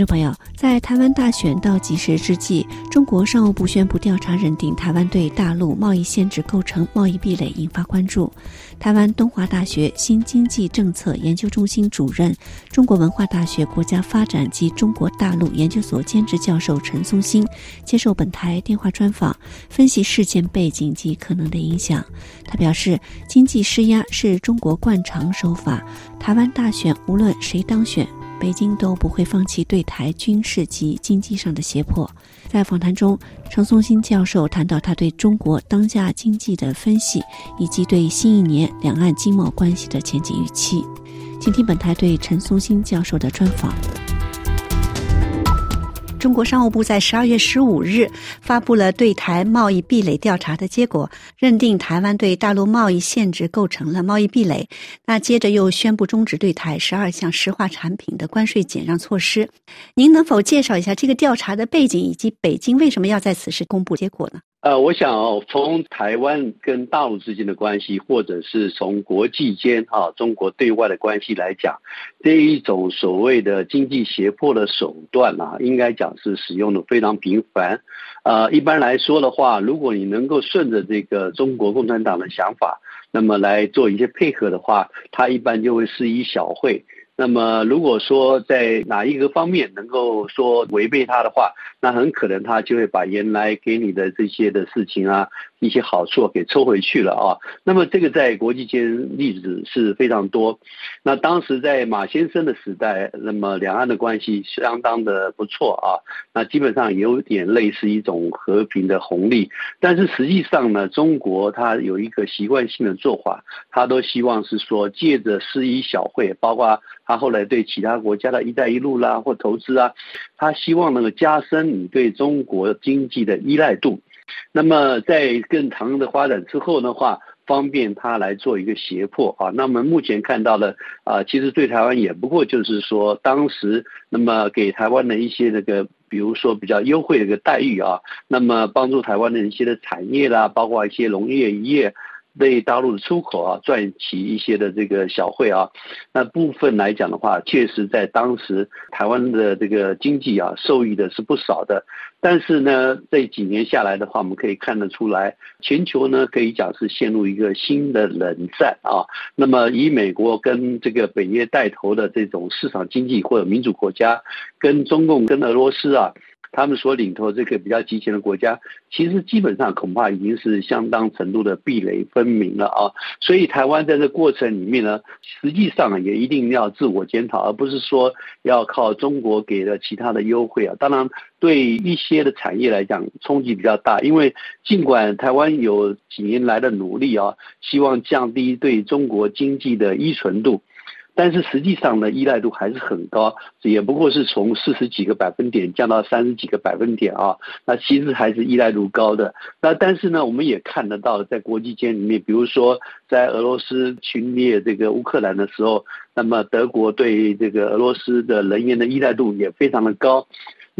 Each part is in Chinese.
听众朋友，在台湾大选倒计时之际，中国商务部宣布调查认定台湾对大陆贸易限制构成贸易壁垒，引发关注。台湾东华大学新经济政策研究中心主任、中国文化大学国家发展及中国大陆研究所兼职教授陈松兴接受本台电话专访，分析事件背景及可能的影响。他表示，经济施压是中国惯常手法，台湾大选无论谁当选。北京都不会放弃对台军事及经济上的胁迫。在访谈中，陈松新教授谈到他对中国当下经济的分析，以及对新一年两岸经贸关系的前景预期。请听本台对陈松新教授的专访。中国商务部在十二月十五日发布了对台贸易壁垒调查的结果，认定台湾对大陆贸易限制构成了贸易壁垒。那接着又宣布终止对台十二项石化产品的关税减让措施。您能否介绍一下这个调查的背景，以及北京为什么要在此时公布结果呢？呃，我想从台湾跟大陆之间的关系，或者是从国际间啊中国对外的关系来讲，这一种所谓的经济胁迫的手段啊，应该讲是使用的非常频繁。呃，一般来说的话，如果你能够顺着这个中国共产党的想法，那么来做一些配合的话，他一般就会施以小惠。那么，如果说在哪一个方面能够说违背他的话，那很可能他就会把原来给你的这些的事情啊。一些好处给抽回去了啊，那么这个在国际间例子是非常多。那当时在马先生的时代，那么两岸的关系相当的不错啊，那基本上有点类似一种和平的红利。但是实际上呢，中国它有一个习惯性的做法，他都希望是说借着施以小会，包括他后来对其他国家的一带一路啦或投资啊，他希望能够加深你对中国经济的依赖度。那么在更长的发展之后的话，方便他来做一个胁迫啊。那么目前看到的啊，其实对台湾也不过就是说，当时那么给台湾的一些那个，比如说比较优惠的一个待遇啊，那么帮助台湾的一些的产业啦，包括一些农业业。对大陆的出口啊，赚取一些的这个小费啊，那部分来讲的话，确实在当时台湾的这个经济啊，受益的是不少的。但是呢，这几年下来的话，我们可以看得出来，全球呢可以讲是陷入一个新的冷战啊。那么以美国跟这个北约带头的这种市场经济或者民主国家，跟中共跟俄罗斯啊。他们所领头这个比较集权的国家，其实基本上恐怕已经是相当程度的壁垒分明了啊。所以台湾在这过程里面呢，实际上也一定要自我检讨，而不是说要靠中国给的其他的优惠啊。当然，对一些的产业来讲冲击比较大，因为尽管台湾有几年来的努力啊，希望降低对中国经济的依存度。但是实际上呢，依赖度还是很高，也不过是从四十几个百分点降到三十几个百分点啊。那其实还是依赖度高的。那但是呢，我们也看得到，在国际间里面，比如说在俄罗斯侵略这个乌克兰的时候，那么德国对这个俄罗斯的能源的依赖度也非常的高。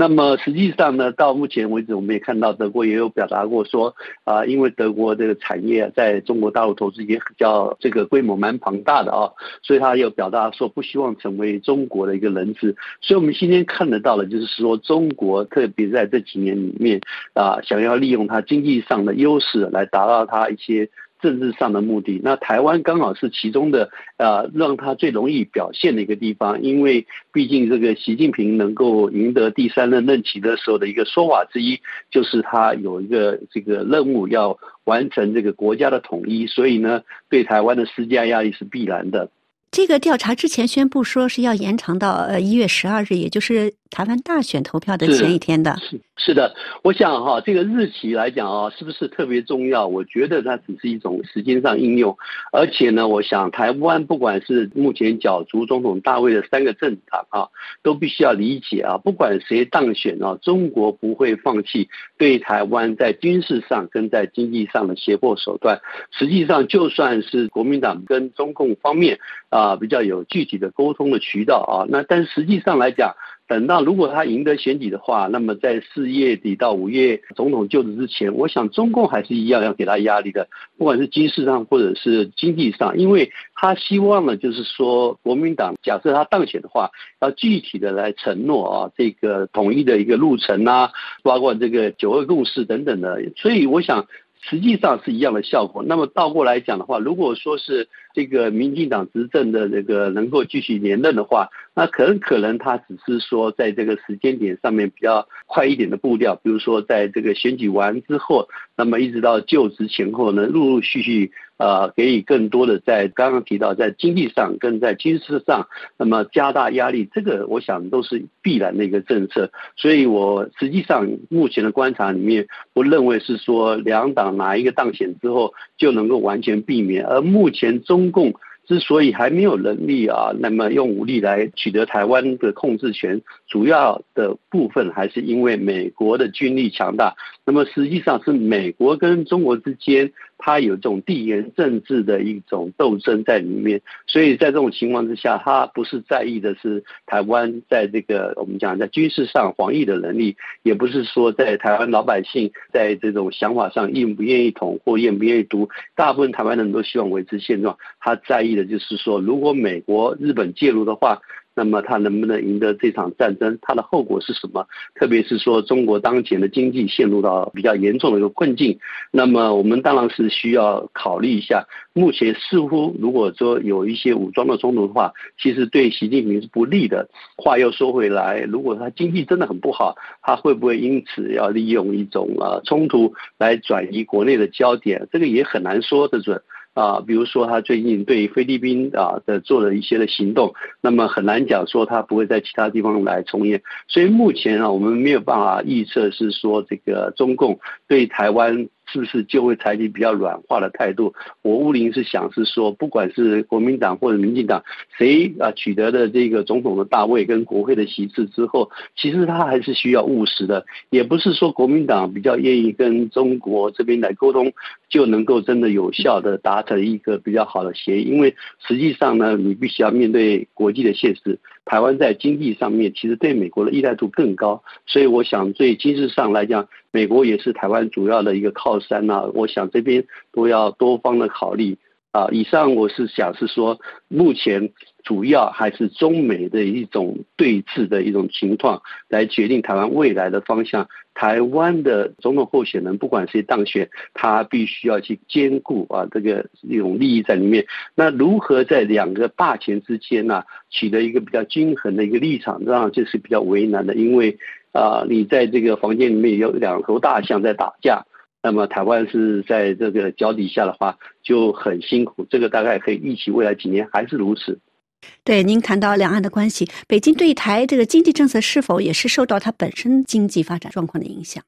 那么实际上呢，到目前为止，我们也看到德国也有表达过说，啊，因为德国这个产业在中国大陆投资也比较这个规模蛮庞大的啊，所以他有表达说不希望成为中国的一个人质。所以我们今天看得到的，就是说中国特别在这几年里面啊，想要利用它经济上的优势来达到它一些。政治上的目的，那台湾刚好是其中的，呃，让他最容易表现的一个地方，因为毕竟这个习近平能够赢得第三任任期的时候的一个说法之一，就是他有一个这个任务要完成这个国家的统一，所以呢，对台湾的施加压力是必然的。这个调查之前宣布说是要延长到呃一月十二日，也就是台湾大选投票的前一天的。是是的，我想哈，这个日期来讲啊，是不是特别重要？我觉得它只是一种时间上应用，而且呢，我想台湾不管是目前角逐总统大位的三个政党啊，都必须要理解啊，不管谁当选啊，中国不会放弃对台湾在军事上跟在经济上的胁迫手段。实际上，就算是国民党跟中共方面啊。啊，比较有具体的沟通的渠道啊，那但实际上来讲，等到如果他赢得选举的话，那么在四月底到五月总统就职之前，我想中共还是一样要给他压力的，不管是军事上或者是经济上，因为他希望呢，就是说国民党假设他当选的话，要具体的来承诺啊，这个统一的一个路程啊，包括这个九二共识等等的，所以我想。实际上是一样的效果。那么倒过来讲的话，如果说是这个民进党执政的这个能够继续连任的话，那可能可能他只是说在这个时间点上面比较快一点的步调，比如说在这个选举完之后，那么一直到就职前后呢，陆陆续续。呃，给予更多的在刚刚提到在经济上跟在军事上，那么加大压力，这个我想都是必然的一个政策。所以我实际上目前的观察里面，不认为是说两党哪一个当选之后就能够完全避免。而目前中中共。之所以还没有能力啊，那么用武力来取得台湾的控制权，主要的部分还是因为美国的军力强大。那么实际上是美国跟中国之间，它有这种地缘政治的一种斗争在里面。所以在这种情况之下，他不是在意的是台湾在这个我们讲在军事上防御的能力，也不是说在台湾老百姓在这种想法上愿不愿意统或愿不愿意独。大部分台湾人都希望维持现状，他在意的。就是说，如果美国、日本介入的话，那么他能不能赢得这场战争？它的后果是什么？特别是说，中国当前的经济陷入到比较严重的一个困境，那么我们当然是需要考虑一下。目前似乎如果说有一些武装的冲突的话，其实对习近平是不利的。话又说回来，如果他经济真的很不好，他会不会因此要利用一种呃冲突来转移国内的焦点？这个也很难说得准。啊，比如说他最近对菲律宾啊的做了一些的行动，那么很难讲说他不会在其他地方来重演。所以目前啊，我们没有办法预测是说这个中共对台湾。是不是就会采取比较软化的态度？我乌林是想是说，不管是国民党或者民进党，谁啊取得的这个总统的大位跟国会的席次之后，其实他还是需要务实的，也不是说国民党比较愿意跟中国这边来沟通，就能够真的有效的达成一个比较好的协议。因为实际上呢，你必须要面对国际的现实，台湾在经济上面其实对美国的依赖度更高，所以我想对军事上来讲。美国也是台湾主要的一个靠山呐，我想这边都要多方的考虑啊。以上我是想是说，目前主要还是中美的一种对峙的一种情况，来决定台湾未来的方向。台湾的总统候选人不管谁当选，他必须要去兼顾啊这个一种利益在里面。那如何在两个霸权之间呢，取得一个比较均衡的一个立场，当然这是比较为难的，因为。啊，你在这个房间里面有两头大象在打架，那么台湾是在这个脚底下的话就很辛苦。这个大概可以预期未来几年还是如此。对，您谈到两岸的关系，北京对台这个经济政策是否也是受到它本身经济发展状况的影响？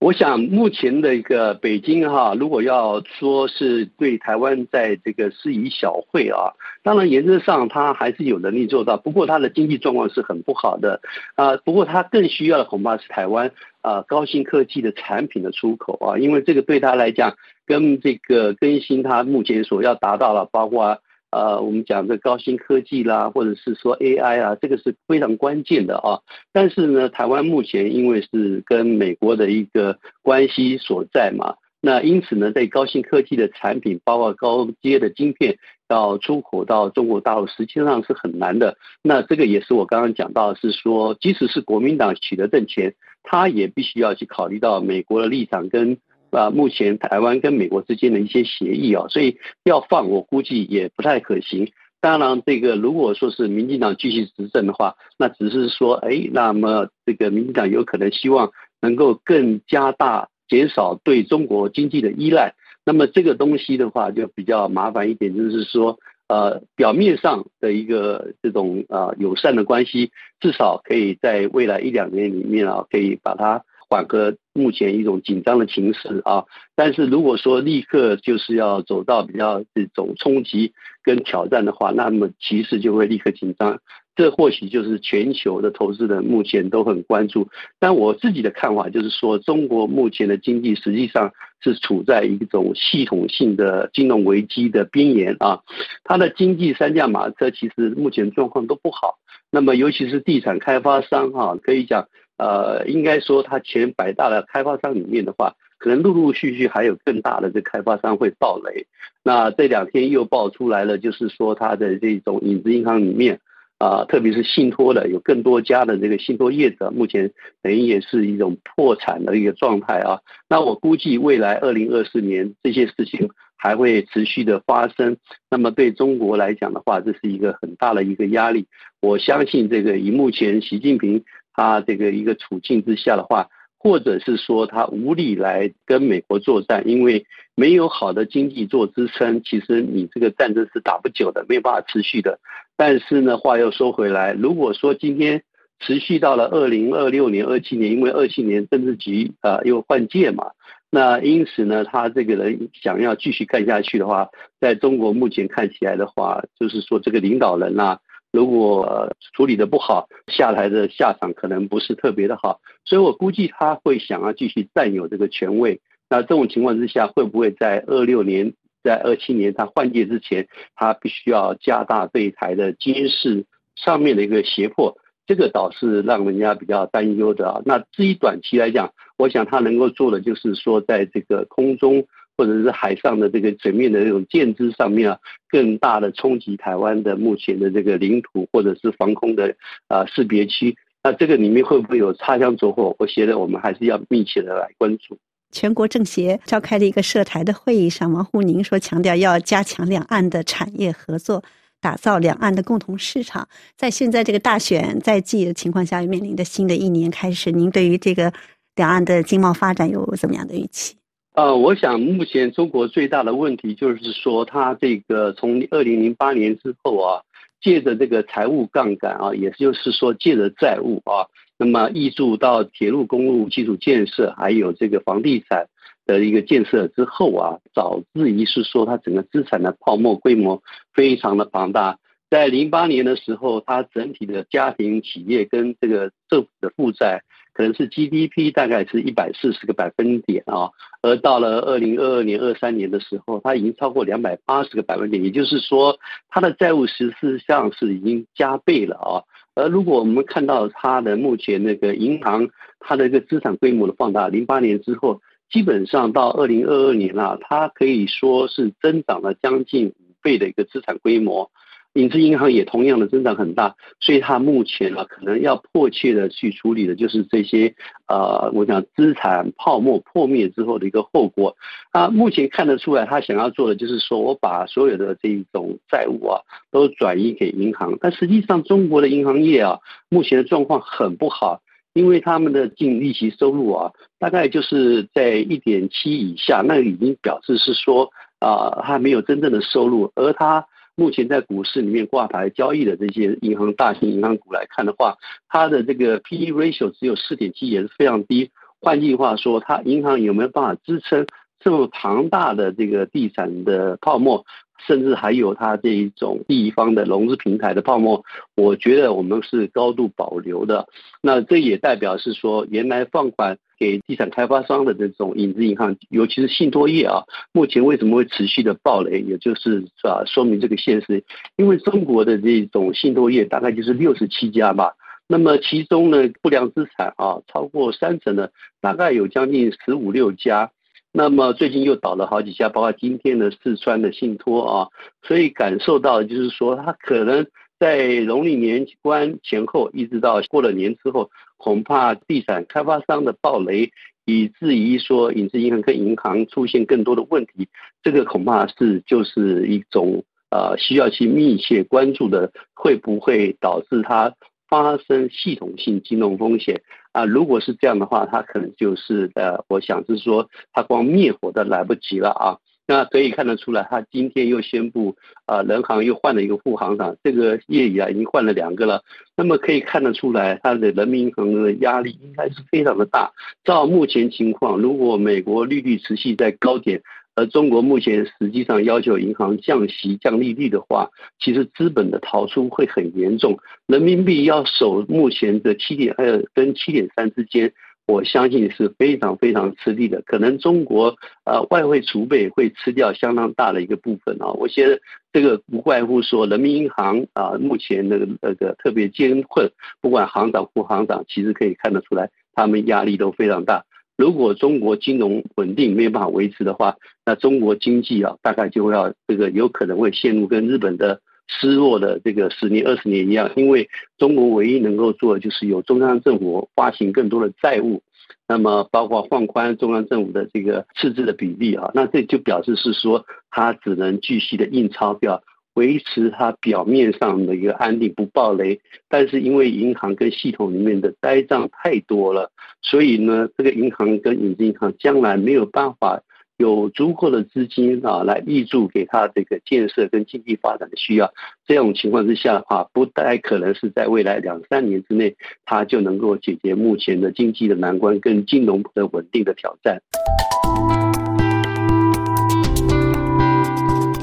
我想目前的一个北京哈，如果要说是对台湾在这个施以小惠啊，当然原则上他还是有能力做到。不过他的经济状况是很不好的啊。不过他更需要的恐怕是台湾啊高新科技的产品的出口啊，因为这个对他来讲，跟这个更新他目前所要达到了，包括。呃，我们讲的高新科技啦，或者是说 AI 啊，这个是非常关键的啊。但是呢，台湾目前因为是跟美国的一个关系所在嘛，那因此呢，在高新科技的产品，包括高阶的晶片，要出口到中国大陆，实际上是很难的。那这个也是我刚刚讲到，是说，即使是国民党取得政权，他也必须要去考虑到美国的立场跟。啊，目前台湾跟美国之间的一些协议啊，所以要放，我估计也不太可行。当然，这个如果说是民进党继续执政的话，那只是说，哎，那么这个民进党有可能希望能够更加大减少对中国经济的依赖。那么这个东西的话，就比较麻烦一点，就是说，呃，表面上的一个这种啊友善的关系，至少可以在未来一两年里面啊，可以把它。缓和目前一种紧张的情势啊，但是如果说立刻就是要走到比较这种冲击跟挑战的话，那么局势就会立刻紧张。这或许就是全球的投资人目前都很关注。但我自己的看法就是说，中国目前的经济实际上是处在一种系统性的金融危机的边缘啊。它的经济三驾马车其实目前状况都不好。那么尤其是地产开发商哈，可以讲呃，应该说它前百大的开发商里面的话，可能陆陆续续还有更大的这开发商会爆雷。那这两天又爆出来了，就是说它的这种影子银行里面。啊，特别是信托的，有更多家的这个信托业者，目前等于也是一种破产的一个状态啊。那我估计未来二零二四年这些事情还会持续的发生。那么对中国来讲的话，这是一个很大的一个压力。我相信这个以目前习近平他这个一个处境之下的话。或者是说他无力来跟美国作战，因为没有好的经济做支撑，其实你这个战争是打不久的，没有办法持续的。但是呢，话又说回来，如果说今天持续到了二零二六年、二七年，因为二七年政治局啊又换届嘛，那因此呢，他这个人想要继续干下去的话，在中国目前看起来的话，就是说这个领导人呐。如果处理的不好，下台的下场可能不是特别的好，所以我估计他会想要继续占有这个权位。那这种情况之下，会不会在二六年、在二七年他换届之前，他必须要加大对台的监视上面的一个胁迫？这个倒是让人家比较担忧的啊。那至于短期来讲，我想他能够做的就是说，在这个空中。或者是海上的这个水面的这种舰只上面啊，更大的冲击台湾的目前的这个领土或者是防空的啊识别区，那这个里面会不会有擦枪走火？我觉得我们还是要密切的来关注。全国政协召开了一个涉台的会议上，王沪宁说强调要加强两岸的产业合作，打造两岸的共同市场。在现在这个大选在即的情况下，面临的新的一年开始，您对于这个两岸的经贸发展有怎么样的预期？呃，我想目前中国最大的问题就是说，它这个从二零零八年之后啊，借着这个财务杠杆啊，也就是说借着债务啊，那么挹注到铁路、公路基础建设，还有这个房地产的一个建设之后啊，导致于是说它整个资产的泡沫规模非常的庞大。在零八年的时候，它整体的家庭、企业跟这个政府的负债。可能是 GDP 大概是一百四十个百分点啊，而到了二零二二年、二三年的时候，它已经超过两百八十个百分点，也就是说，它的债务实质上是已经加倍了啊。而如果我们看到它的目前那个银行，它的一个资产规模的放大，零八年之后，基本上到二零二二年啊，它可以说是增长了将近五倍的一个资产规模。影子银行也同样的增长很大，所以它目前啊，可能要迫切的去处理的就是这些呃，我想资产泡沫破灭之后的一个后果。啊，目前看得出来，他想要做的就是说我把所有的这种债务啊都转移给银行，但实际上中国的银行业啊，目前的状况很不好，因为他们的净利息收入啊，大概就是在一点七以下，那已经表示是说啊，它没有真正的收入，而它。目前在股市里面挂牌交易的这些银行大型银行股来看的话，它的这个 P/E ratio 只有四点七，也是非常低。换句话说，它银行有没有办法支撑这么庞大的这个地产的泡沫？甚至还有它这一种地方的融资平台的泡沫，我觉得我们是高度保留的。那这也代表是说，原来放款给地产开发商的这种影子银行，尤其是信托业啊，目前为什么会持续的暴雷？也就是啊，说明这个现实。因为中国的这种信托业大概就是六十七家吧，那么其中呢，不良资产啊超过三成的，大概有将近十五六家。那么最近又倒了好几家，包括今天的四川的信托啊，所以感受到就是说，它可能在农历年关前后，一直到过了年之后，恐怕地产开发商的暴雷，以至于说影子银行跟银行出现更多的问题，这个恐怕是就是一种呃需要去密切关注的，会不会导致它发生系统性金融风险？啊，如果是这样的话，他可能就是呃，我想是说，他光灭火都来不及了啊。那可以看得出来，他今天又宣布啊，人行又换了一个副行长，这个业已啊已经换了两个了。那么可以看得出来，他的人民银行的压力应该是非常的大。照目前情况，如果美国利率持续在高点，而中国目前实际上要求银行降息、降利率的话，其实资本的逃出会很严重。人民币要守目前的七点二跟七点三之间，我相信是非常非常吃力的。可能中国呃外汇储备会吃掉相当大的一个部分啊。我觉得这个不外乎说人民银行啊，目前那个那个特别艰困，不管行长副行长，其实可以看得出来，他们压力都非常大。如果中国金融稳定没有办法维持的话，那中国经济啊，大概就会要这个有可能会陷入跟日本的失落的这个十年、二十年一样。因为中国唯一能够做的就是由中央政府发行更多的债务，那么包括放宽中央政府的这个赤字的比例啊，那这就表示是说它只能继续的印钞票。维持它表面上的一个安定不暴雷，但是因为银行跟系统里面的呆账太多了，所以呢，这个银行跟影子银行将来没有办法有足够的资金啊来挹注给它这个建设跟经济发展的需要。这种情况之下的话，不太可能是在未来两三年之内，它就能够解决目前的经济的难关跟金融的稳定的挑战。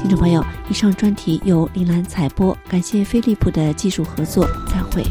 听众朋友，以上专题由林兰采播，感谢飞利浦的技术合作，再会。